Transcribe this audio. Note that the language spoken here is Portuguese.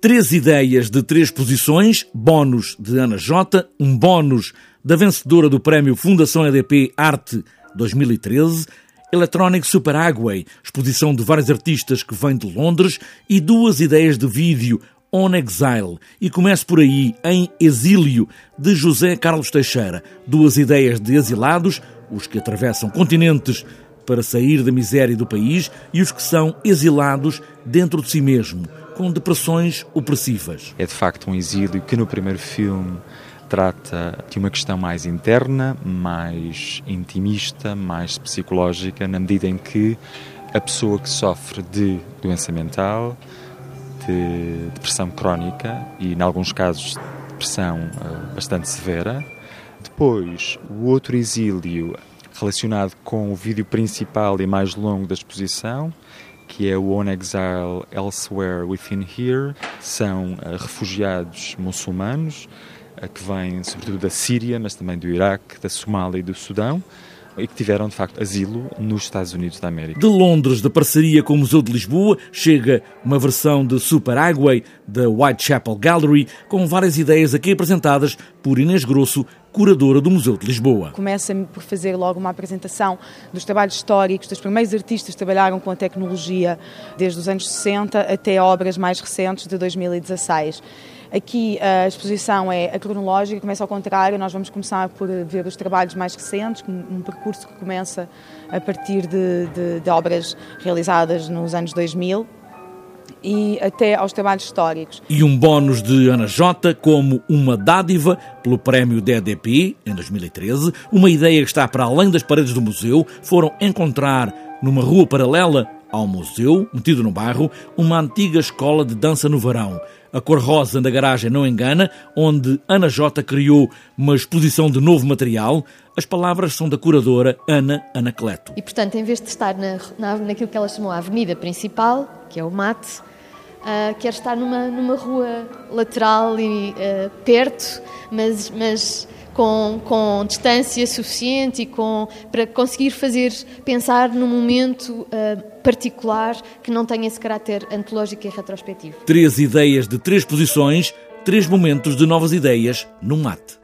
Três ideias de três posições, bónus de Ana Jota, um bónus da vencedora do prémio Fundação EDP Arte 2013, Electronic Superagway, exposição de vários artistas que vêm de Londres, e duas ideias de vídeo, On Exile. E começo por aí, em Exílio, de José Carlos Teixeira. Duas ideias de exilados, os que atravessam continentes para sair da miséria do país e os que são exilados dentro de si mesmo com depressões opressivas. É de facto um exílio que no primeiro filme trata de uma questão mais interna, mais intimista, mais psicológica, na medida em que a pessoa que sofre de doença mental, de depressão crónica e, em alguns casos, depressão uh, bastante severa. Depois, o outro exílio relacionado com o vídeo principal e mais longo da exposição que é o On Exile Elsewhere Within Here, são uh, refugiados muçulmanos uh, que vêm sobretudo da Síria, mas também do Iraque, da Somália e do Sudão e que tiveram de facto asilo nos Estados Unidos da América. De Londres, da parceria com o Museu de Lisboa, chega uma versão de Super Agway da Whitechapel Gallery, com várias ideias aqui apresentadas por Inês Grosso, curadora do Museu de Lisboa. Começa por fazer logo uma apresentação dos trabalhos históricos dos primeiros artistas que trabalharam com a tecnologia desde os anos 60 até obras mais recentes de 2016. Aqui a exposição é cronológica, começa ao contrário, nós vamos começar por ver os trabalhos mais recentes, um percurso que começa a partir de, de, de obras realizadas nos anos 2000 e até aos trabalhos históricos. E um bónus de Ana Jota como uma dádiva pelo prémio DDP em 2013, uma ideia que está para além das paredes do museu, foram encontrar numa rua paralela ao museu, metido no bairro, uma antiga escola de dança no verão. A cor rosa da garagem não engana, onde Ana Jota criou uma exposição de novo material. As palavras são da curadora Ana Anacleto. E, portanto, em vez de estar na, na, naquilo que ela chamou a avenida principal, que é o mate, uh, quer estar numa, numa rua lateral e uh, perto, mas, mas com, com distância suficiente e com, para conseguir fazer pensar num momento uh, particular que não tenha esse caráter antológico e retrospectivo. Três ideias de três posições, três momentos de novas ideias no mate.